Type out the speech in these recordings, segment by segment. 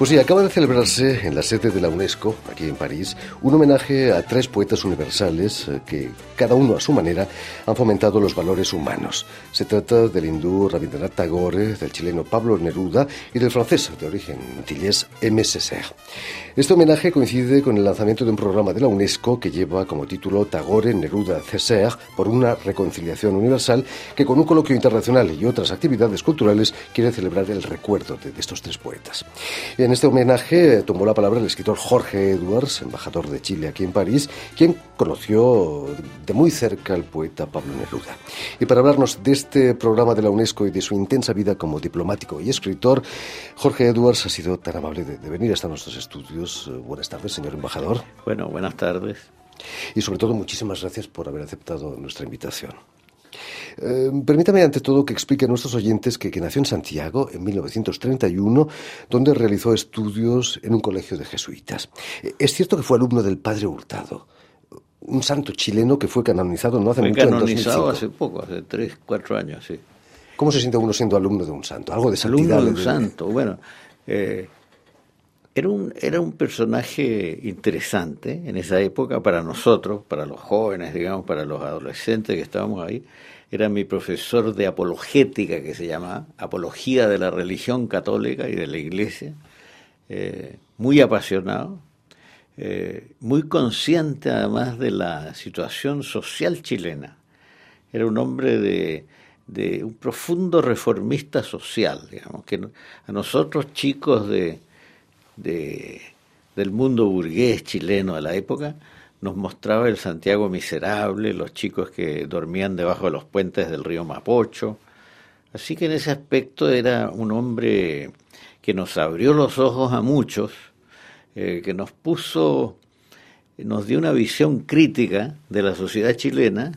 Pues sí, acaba de celebrarse en la sede de la UNESCO, aquí en París, un homenaje a tres poetas universales eh, que, cada uno a su manera, han fomentado los valores humanos. Se trata del hindú Rabindranath Tagore, del chileno Pablo Neruda y del francés de origen M. Césaire. Este homenaje coincide con el lanzamiento de un programa de la UNESCO que lleva como título Tagore, Neruda, Césaire por una reconciliación universal que con un coloquio internacional y otras actividades culturales quiere celebrar el recuerdo de, estos tres poetas. En este homenaje tomó la palabra el escritor Jorge Edwards, embajador de Chile aquí en París, quien conoció de muy cerca al poeta Pablo Neruda. Y para hablarnos de este programa de la UNESCO y de su intensa vida como diplomático y escritor, Jorge Edwards ha sido tan amable de, venir hasta nuestros estudios. Buenas tardes, señor embajador. Bueno, buenas tardes. Y sobre todo, muchísimas gracias por haber aceptado nuestra invitación. Eh, permítame ante todo que explique a nuestros oyentes que, nació en Santiago en 1931, donde realizó estudios en un colegio de jesuitas. Eh, es cierto que fue alumno del padre Hurtado, un santo chileno que fue canonizado no hace fue mucho. canonizado hace poco, hace tres, cuatro años, sí. ¿Cómo se siente uno siendo alumno de un santo? Algo de santidad. Alumno de un santo, bueno. Eh, era un, era un personaje interesante en esa época para nosotros, para los jóvenes, digamos, para los adolescentes que estábamos ahí. Era mi profesor de apologética, que se llama Apología de la Religión Católica y de la Iglesia. Eh, muy apasionado, eh, muy consciente además de la situación social chilena. Era un hombre de, de un profundo reformista social, digamos, que a nosotros chicos de de, del mundo burgués chileno de la época, nos mostraba el Santiago miserable, los chicos que dormían debajo de los puentes del río Mapocho. Así que en ese aspecto era un hombre que nos abrió los ojos a muchos, eh, que nos puso, nos dio una visión crítica de la sociedad chilena.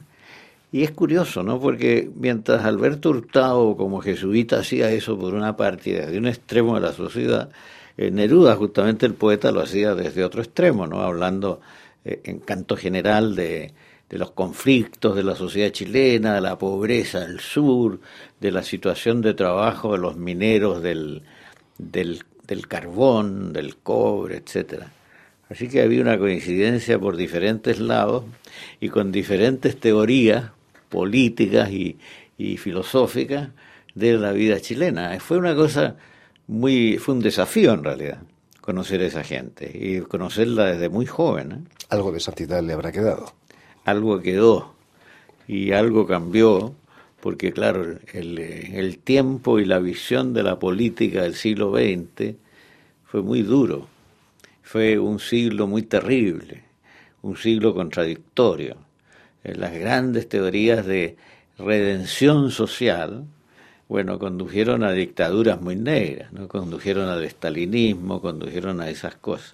Y es curioso, ¿no? Porque mientras Alberto Hurtado como jesuita hacía eso por una parte, de un extremo de la sociedad, eh, Neruda, justamente el poeta, lo hacía desde otro extremo, ¿no? hablando eh, en canto general de, los conflictos de la sociedad chilena, de la pobreza del sur, de la situación de trabajo de los mineros del, del, del carbón, del cobre, etcétera. Así que había una coincidencia por diferentes lados y con diferentes teorías políticas y, y filosóficas de la vida chilena. Fue una cosa muy, fue un desafío en realidad conocer a esa gente y conocerla desde muy joven. ¿eh? Algo de santidad le habrá quedado. Algo quedó y algo cambió porque claro, el, el tiempo y la visión de la política del siglo XX fue muy duro, fue un siglo muy terrible, un siglo contradictorio. Eh, las grandes teorías de redención social, bueno, condujeron a dictaduras muy negras, ¿no? condujeron al estalinismo, condujeron a esas cosas.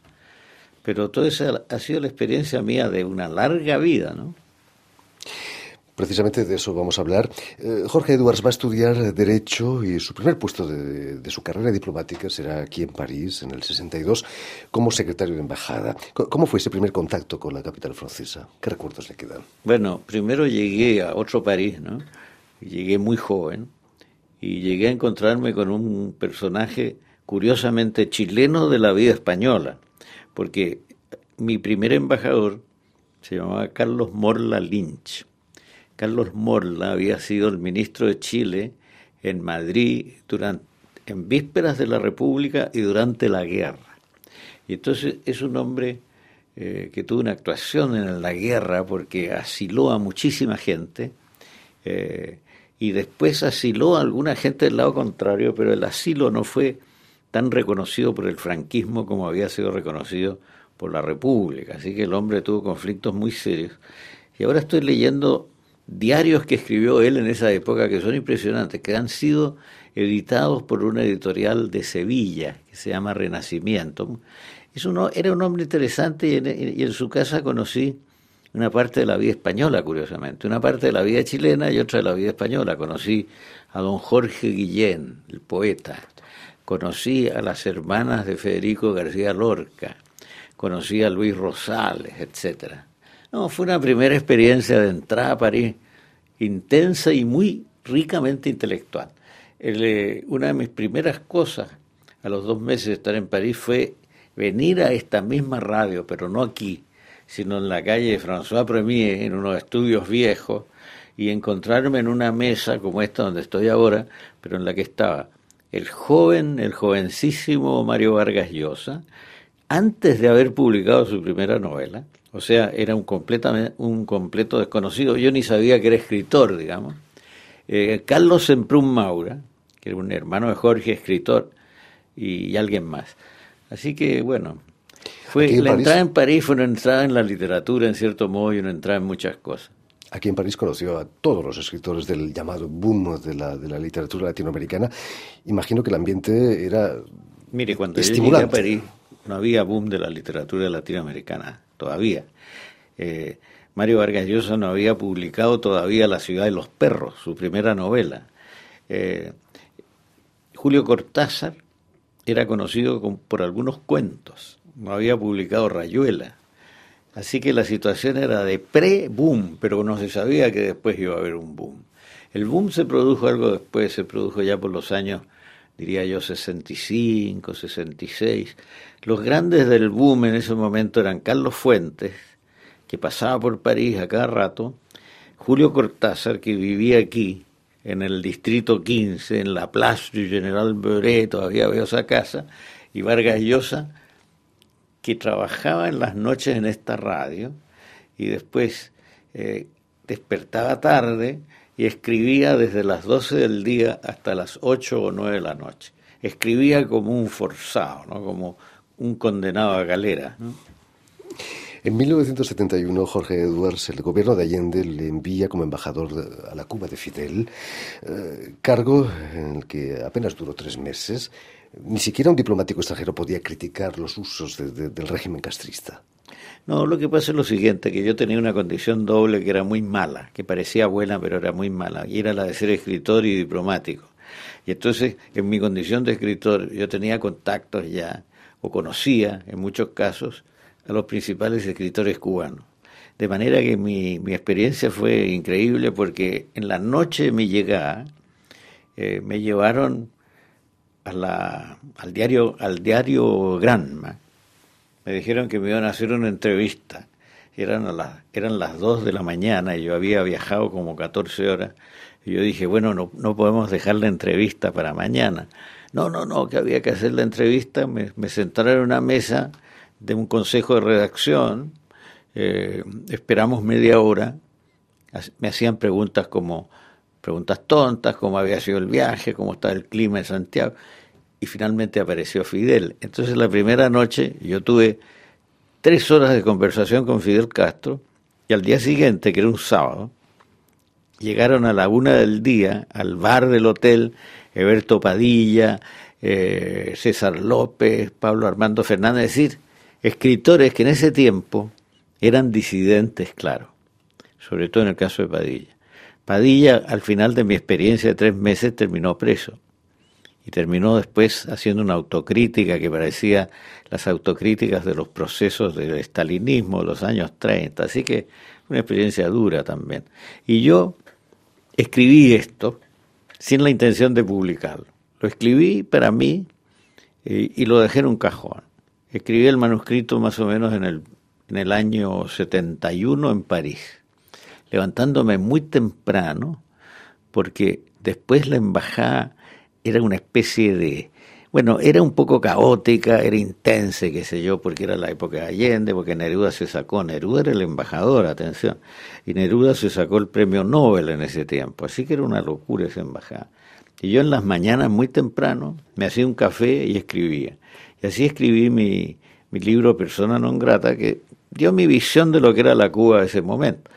Pero todo eso ha sido la experiencia mía de una larga vida, ¿no? Precisamente de eso vamos a hablar. Eh, Jorge Edwards va a estudiar Derecho y su primer puesto de, de, su carrera diplomática será aquí en París, en el 62, como secretario de embajada. ¿Cómo fue ese primer contacto con la capital francesa? ¿Qué recuerdos le quedan? Bueno, primero llegué a otro París, ¿no? Llegué muy joven y llegué a encontrarme con un personaje curiosamente chileno de la vida española, porque mi primer embajador se llamaba Carlos Morla Lynch. Carlos Morla había sido el ministro de Chile en Madrid durante, en vísperas de la República y durante la guerra. Y entonces es un hombre eh, que tuvo una actuación en la guerra porque asiló a muchísima gente. Eh, y después asiló a alguna gente del lado contrario, pero el asilo no fue tan reconocido por el franquismo como había sido reconocido por la República. Así que el hombre tuvo conflictos muy serios. Y ahora estoy leyendo diarios que escribió él en esa época que son impresionantes, que han sido editados por una editorial de Sevilla que se llama Renacimiento. Era un hombre interesante y en su casa conocí una parte de la vida española, curiosamente, una parte de la vida chilena y otra de la vida española. Conocí a don Jorge Guillén, el poeta, conocí a las hermanas de Federico García Lorca, conocí a Luis Rosales, etcétera. No, fue una primera experiencia de entrada a París intensa y muy ricamente intelectual. Eh, una de mis primeras cosas a los dos meses de estar en París, fue venir a esta misma radio, pero no aquí, sino en la calle de François Premier, en unos estudios viejos, y encontrarme en una mesa como esta donde estoy ahora, pero en la que estaba el joven, el jovencísimo Mario Vargas Llosa, antes de haber publicado su primera novela, o sea, era un, completamente, un completo desconocido, yo ni sabía que era escritor, digamos, eh, Carlos Semprún Maura, que era un hermano de Jorge, escritor, y, alguien más. Así que, bueno, fue la entrada en París fue una entrada en la literatura, en cierto modo, y una entrada en muchas cosas. Aquí en París conoció a todos los escritores del llamado boom de la, de la literatura latinoamericana. Imagino que el ambiente era Mire, cuando yo llegué a París no había boom de la literatura latinoamericana, todavía. Eh, Mario Vargas Llosa no había publicado todavía La ciudad de los perros, su primera novela. Eh, Julio Cortázar era conocido por algunos cuentos, no había publicado Rayuela. Así que la situación era de pre-boom, pero no se sabía que después iba a haber un boom. El boom se produjo algo después, se produjo ya por los años, diría yo, 65, 66. Los grandes del boom en ese momento eran Carlos Fuentes, que pasaba por París a cada rato, Julio Cortázar, que vivía aquí, en el distrito 15, en la Place du General Beuret, todavía veo esa casa, y Vargas Llosa, que trabajaba en las noches en esta radio y después eh, despertaba tarde y escribía desde las 12 del día hasta las 8 o 9 de la noche. Escribía como un forzado, ¿no? como un condenado a galera. En 1971, Jorge Edwards, el gobierno de Allende, le envía como embajador a la Cuba de Fidel, eh, cargo en el que apenas duró tres meses, ni siquiera un diplomático extranjero podía criticar los usos del régimen castrista. No, lo que pasa es lo siguiente, que yo tenía una condición doble que era muy mala, que parecía buena pero era muy mala, y era la de ser escritor y diplomático. Y entonces, en mi condición de escritor, yo tenía contactos ya, o conocía, en muchos casos, a los principales escritores cubanos. De manera que mi, mi experiencia fue increíble porque en la noche de mi llegada eh, me llevaron al diario, al diario Granma. Me dijeron que me iban a hacer una entrevista. Eran, las, eran las 2 de la mañana y yo había viajado como 14 horas. Y yo dije, bueno, no, no podemos dejar la entrevista para mañana. No, no, no, que había que hacer la entrevista. Me, me sentaron en una mesa de un consejo de redacción. Eh, esperamos media hora. Me hacían preguntas como preguntas tontas, cómo había sido el viaje, cómo estaba el clima en Santiago y finalmente apareció Fidel. Entonces la primera noche yo tuve tres horas de conversación con Fidel Castro y al día siguiente, que era un sábado, llegaron a la una del día al bar del hotel Eberto Padilla, eh, César López, Pablo Armando Fernández, es decir, escritores que en ese tiempo eran disidentes, claro, sobre todo en el caso de Padilla. Padilla, al final de mi experiencia de tres meses, terminó preso y terminó después haciendo una autocrítica que parecía las autocríticas de los procesos del estalinismo de los años 30. Así que una experiencia dura también. Y yo escribí esto sin la intención de publicarlo. Lo escribí para mí y, lo dejé en un cajón. Escribí el manuscrito más o menos en el, en el año 71 en París, levantándome muy temprano porque después la embajada era una especie de, bueno, era un poco caótica, era intensa, qué sé yo, porque era la época de Allende, porque Neruda se sacó, Neruda era el embajador, atención, y Neruda se sacó el premio Nobel en ese tiempo, así que era una locura esa embajada. Y yo en las mañanas muy temprano me hacía un café y escribía. Y así escribí mi, mi libro Persona non grata, que dio mi visión de lo que era la Cuba de ese momento.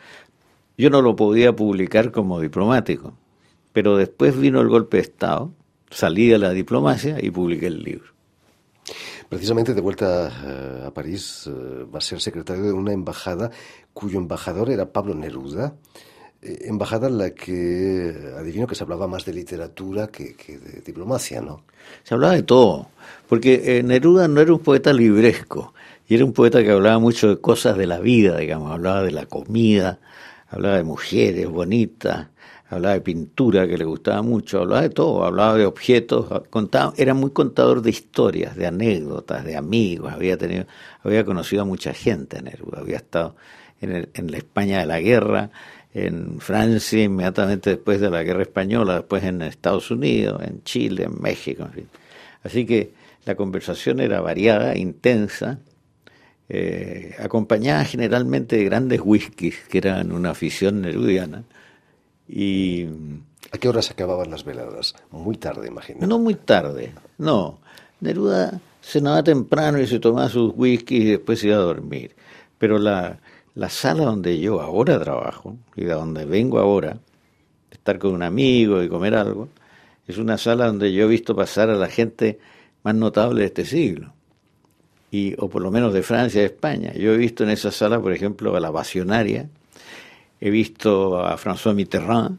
Yo no lo podía publicar como diplomático, pero después vino el golpe de Estado salí de la diplomacia y publiqué el libro. Precisamente de vuelta eh, a París eh, va a ser secretario de una embajada cuyo embajador era Pablo Neruda, eh, embajada en la que adivino que se hablaba más de literatura que, de diplomacia, ¿no? Se hablaba de todo, porque Neruda no era un poeta libresco, y era un poeta que hablaba mucho de cosas de la vida, digamos, hablaba de la comida, hablaba de mujeres bonitas, hablaba de pintura que le gustaba mucho, hablaba de todo, hablaba de objetos, era muy contador de historias, de anécdotas, de amigos, había tenido, había conocido a mucha gente Neruda, había estado en, en la España de la guerra, en Francia inmediatamente después de la guerra española, después en Estados Unidos, en Chile, en México, en fin. Así que la conversación era variada, intensa, eh, acompañada generalmente de grandes whiskies, que eran una afición nerudiana. Y, ¿A qué horas acababan las veladas? Muy tarde, imagino. No muy tarde, no. Neruda cenaba temprano y se tomaba sus whiskies y después se iba a dormir. Pero la, la sala donde yo ahora trabajo y de donde vengo ahora, estar con un amigo y comer algo, es una sala donde yo he visto pasar a la gente más notable de este siglo, y, o por lo menos de Francia y de España. Yo he visto en esa sala, por ejemplo, a la Vacionaria, he visto a François Mitterrand,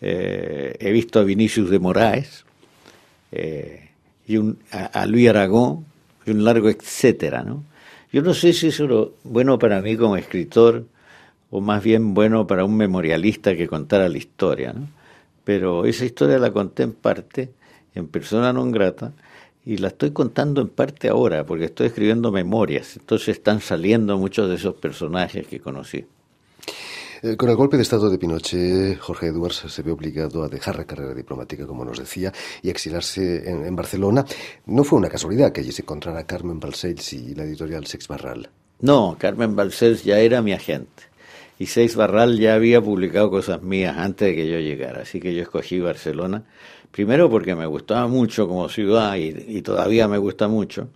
eh, he visto a Vinicius de Moraes, eh, y un, a, a, Luis Aragón, y un largo etcétera, ¿no? Yo no sé si eso es bueno para mí como escritor, o más bien bueno para un memorialista que contara la historia, ¿no? Pero esa historia la conté en parte, en persona non grata, y la estoy contando en parte ahora, porque estoy escribiendo memorias, entonces están saliendo muchos de esos personajes que conocí. Eh, con el golpe de Estado de Pinochet, Jorge Edwards se ve obligado a dejar la carrera diplomática, como nos decía, y exilarse en, en Barcelona. No fue una casualidad que allí se encontrara Carmen Balcells y la editorial Sex Barral. No, Carmen Balcells ya era mi agente. Y Seis Barral ya había publicado cosas mías antes de que yo llegara, así que yo escogí Barcelona Primero porque me gustaba mucho como ciudad y, todavía me gusta mucho,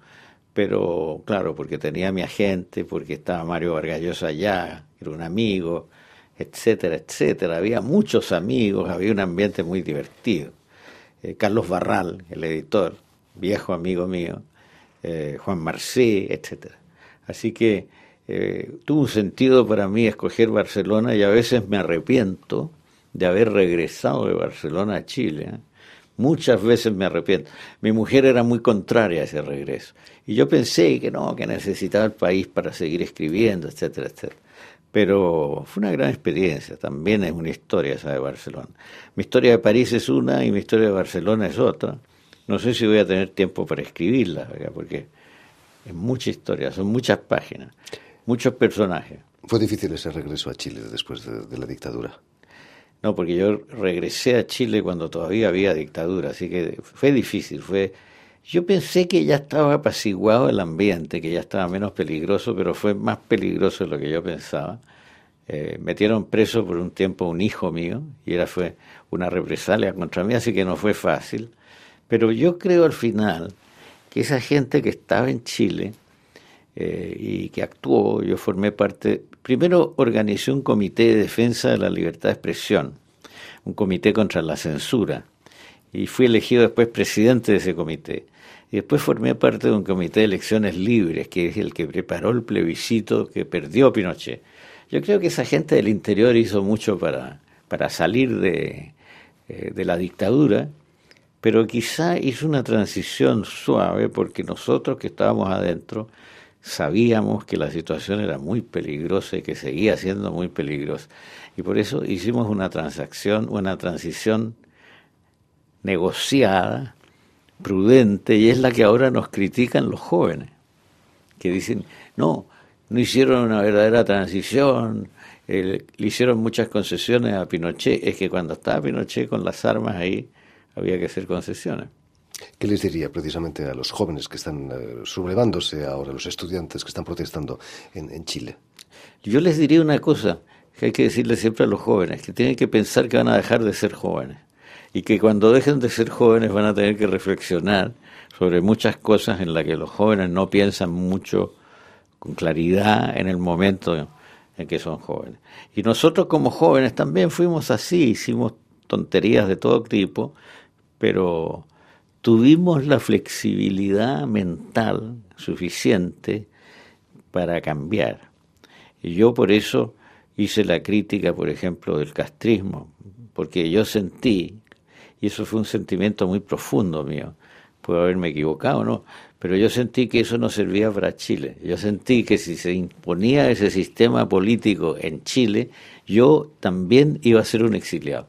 pero claro, porque tenía mi agente, porque estaba Mario Vargallosa allá, era un amigo, etcétera, etcétera. Había muchos amigos, había un ambiente muy divertido. Eh, Carlos Barral, el editor, viejo amigo mío, eh, Juan Marcé, etcétera. Así que eh, tuvo un sentido para mí escoger Barcelona y a veces me arrepiento de haber regresado de Barcelona a Chile. Muchas veces me arrepiento. Mi mujer era muy contraria a ese regreso. Y yo pensé que no, que necesitaba el país para seguir escribiendo, etcétera, etcétera. Pero fue una gran experiencia. También es una historia esa de Barcelona. Mi historia de París es una y mi historia de Barcelona es otra. No sé si voy a tener tiempo para escribirla, porque es mucha historia, son muchas páginas, muchos personajes. ¿Fue difícil ese regreso a Chile después de, de la dictadura? No, porque yo regresé a Chile cuando todavía había dictadura, así que fue difícil. Fue, yo pensé que ya estaba apaciguado el ambiente, que ya estaba menos peligroso, pero fue más peligroso de lo que yo pensaba. Eh, metieron preso por un tiempo un hijo mío y era fue una represalia contra mí, así que no fue fácil. Pero yo creo al final que esa gente que estaba en Chile eh, y que actuó, yo formé parte, primero organizé un comité de defensa de la libertad de expresión, un comité contra la censura, y fui elegido después presidente de ese comité. Y después formé parte de un comité de elecciones libres, que es el que preparó el plebiscito que perdió Pinochet. Yo creo que esa gente del interior hizo mucho para, para salir de, eh, de la dictadura, pero quizá hizo una transición suave porque nosotros que estábamos adentro sabíamos que la situación era muy peligrosa y que seguía siendo muy peligrosa. Y por eso hicimos una transacción, una transición negociada, prudente, y es la que ahora nos critican los jóvenes, que dicen, no, no hicieron una verdadera transición, eh, le hicieron muchas concesiones a Pinochet, es que cuando estaba Pinochet con las armas ahí, había que hacer concesiones. ¿Qué les diría precisamente a los jóvenes que están uh, sublevándose ahora, los estudiantes que están protestando en, en, Chile? Yo les diría una cosa que hay que decirle siempre a los jóvenes, que tienen que pensar que van a dejar de ser jóvenes y que cuando dejen de ser jóvenes van a tener que reflexionar sobre muchas cosas en las que los jóvenes no piensan mucho con claridad en el momento en que son jóvenes. Y nosotros como jóvenes también fuimos así, hicimos tonterías de todo tipo, pero tuvimos la flexibilidad mental suficiente para cambiar. Y yo por eso hice la crítica, por ejemplo, del castrismo, porque yo sentí, y eso fue un sentimiento muy profundo mío, puedo haberme equivocado, ¿no? Pero yo sentí que eso no servía para Chile. Yo sentí que si se imponía ese sistema político en Chile, yo también iba a ser un exiliado.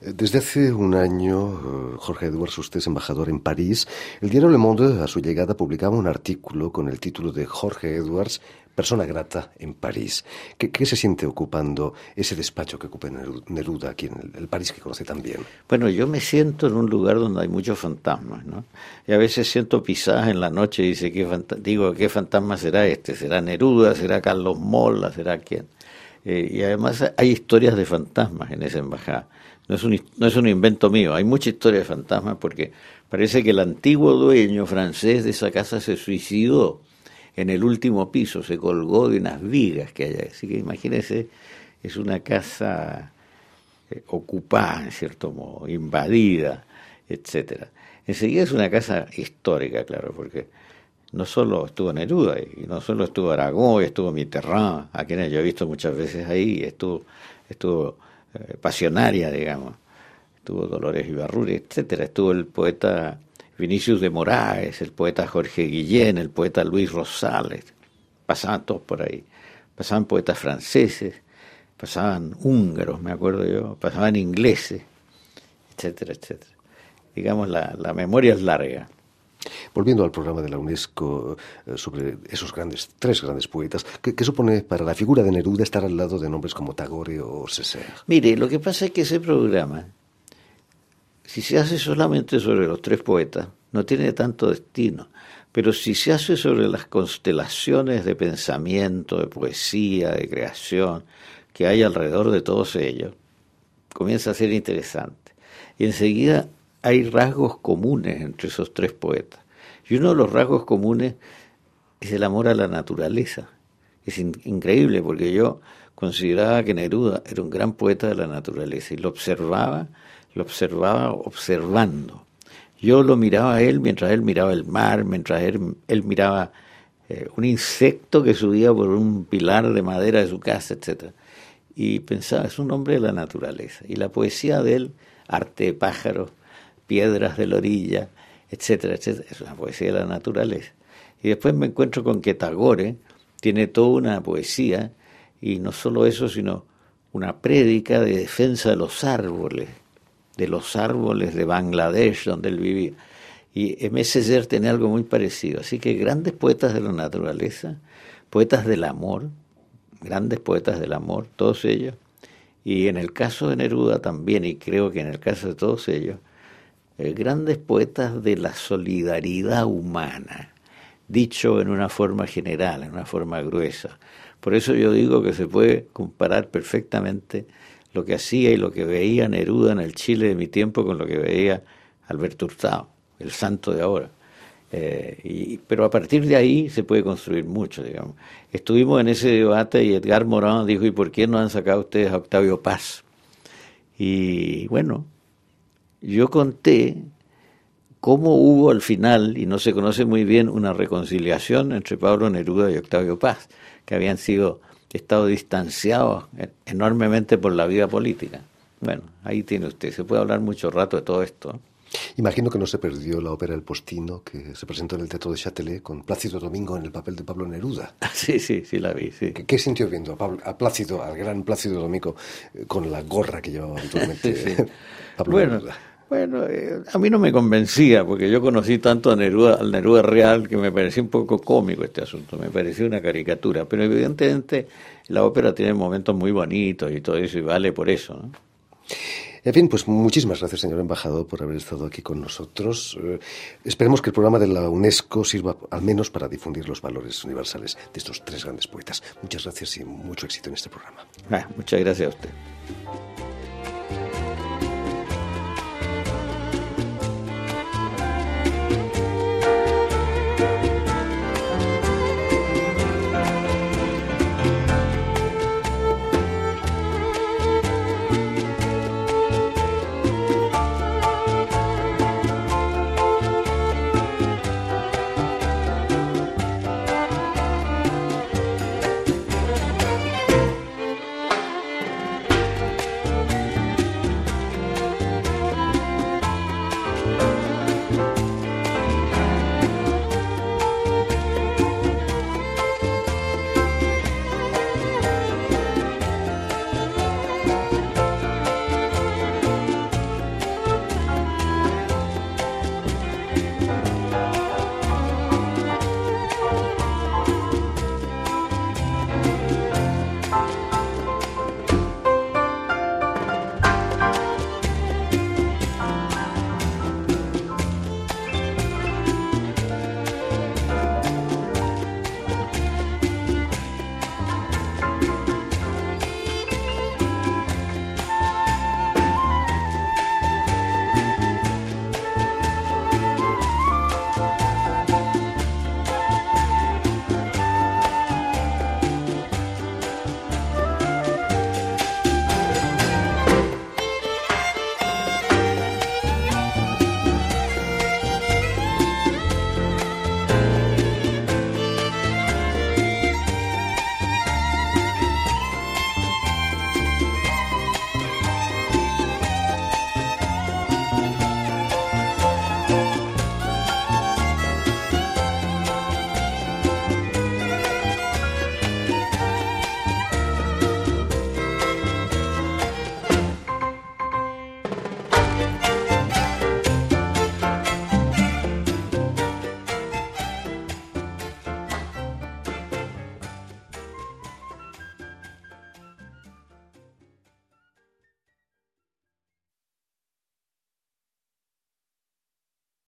Desde hace un año, eh, Jorge Edwards, usted es embajador en París. El diario Le Monde, a su llegada, publicaba un artículo con el título de Jorge Edwards, persona grata en París. ¿Qué, se siente ocupando ese despacho que ocupa Neruda aquí en el, París que conoce tan bien? Bueno, yo me siento en un lugar donde hay muchos fantasmas, ¿no? Y a veces siento pisadas en la noche y dice, ¿qué digo, ¿qué fantasma será este? ¿Será Neruda? ¿Será Carlos Mola? ¿Será quién? Eh, y además hay historias de fantasmas en esa embajada. No es, un, no es un invento mío, hay mucha historia de fantasmas porque parece que el antiguo dueño francés de esa casa se suicidó en el último piso, se colgó de unas vigas que hay. Así que imagínense, es una casa eh, ocupada, en cierto modo, invadida, etcétera. Enseguida es una casa histórica, claro, porque no solo estuvo Neruda, y no solo estuvo Aragón, estuvo Mitterrand, a quienes yo he visto muchas veces ahí, estuvo, estuvo eh, Pasionaria, digamos, estuvo Dolores Ibarruri, etcétera, estuvo el poeta Vinicius de Moraes, el poeta Jorge Guillén, el poeta Luis Rosales, pasaban todos por ahí, pasaban poetas franceses, pasaban húngaros, me acuerdo yo, pasaban ingleses, etcétera, etcétera. Digamos, la, la memoria es larga. Volviendo al programa de la UNESCO eh, sobre esos grandes, tres grandes poetas, ¿qué, supone para la figura de Neruda estar al lado de nombres como Tagore o Césaire? Mire, lo que pasa es que ese programa, si se hace solamente sobre los tres poetas, no tiene tanto destino. Pero si se hace sobre las constelaciones de pensamiento, de poesía, de creación que hay alrededor de todos ellos, comienza a ser interesante. Y enseguida hay rasgos comunes entre esos tres poetas. Y uno de los rasgos comunes es el amor a la naturaleza. Es increíble porque yo consideraba que Neruda era un gran poeta de la naturaleza y lo observaba, lo observaba observando. Yo lo miraba a él mientras él miraba el mar, mientras él, él miraba eh, un insecto que subía por un pilar de madera de su casa, etc. Y pensaba, es un hombre de la naturaleza. Y la poesía de él, arte de pájaros, piedras de la orilla, etcétera, etcétera. Es una poesía de la naturaleza. Y después me encuentro con que Tagore tiene toda una poesía, y no solo eso, sino una prédica de defensa de los árboles, de los árboles de Bangladesh, donde él vivía. Y M. Seller tiene algo muy parecido. Así que grandes poetas de la naturaleza, poetas del amor, grandes poetas del amor, todos ellos. Y en el caso de Neruda también, y creo que en el caso de todos ellos, eh, grandes poetas de la solidaridad humana, dicho en una forma general, en una forma gruesa. Por eso yo digo que se puede comparar perfectamente lo que hacía y lo que veía Neruda en el Chile de mi tiempo con lo que veía Alberto Hurtado, el santo de ahora. Eh, pero a partir de ahí se puede construir mucho, digamos. Estuvimos en ese debate y Edgar Morán dijo, ¿y por qué no han sacado ustedes a Octavio Paz? Y bueno, yo conté cómo hubo al final, y no se conoce muy bien, una reconciliación entre Pablo Neruda y Octavio Paz, que habían sido estado distanciados enormemente por la vida política. Bueno, ahí tiene usted, se puede hablar mucho rato de todo esto. Imagino que no se perdió la ópera El Postino, que se presentó en el Teatro de Châtelet con Plácido Domingo en el papel de Pablo Neruda. Sí, sí, sí la vi, sí. ¿Qué, sintió viendo a, a, Plácido, al gran Plácido Domingo, eh, con la gorra que llevaba habitualmente Pablo Neruda? Bueno, eh, a mí no me convencía, porque yo conocí tanto a Neruda, al Neruda real que me parecía un poco cómico este asunto, me parecía una caricatura, pero evidentemente la ópera tiene momentos muy bonitos y todo eso, y vale por eso. ¿no? En pues muchísimas gracias, señor embajador, por haber estado aquí con nosotros. Eh, esperemos que el programa de la UNESCO sirva al menos para difundir los valores universales de estos tres grandes poetas. Muchas gracias y mucho éxito en este programa. Ah, muchas gracias a usted.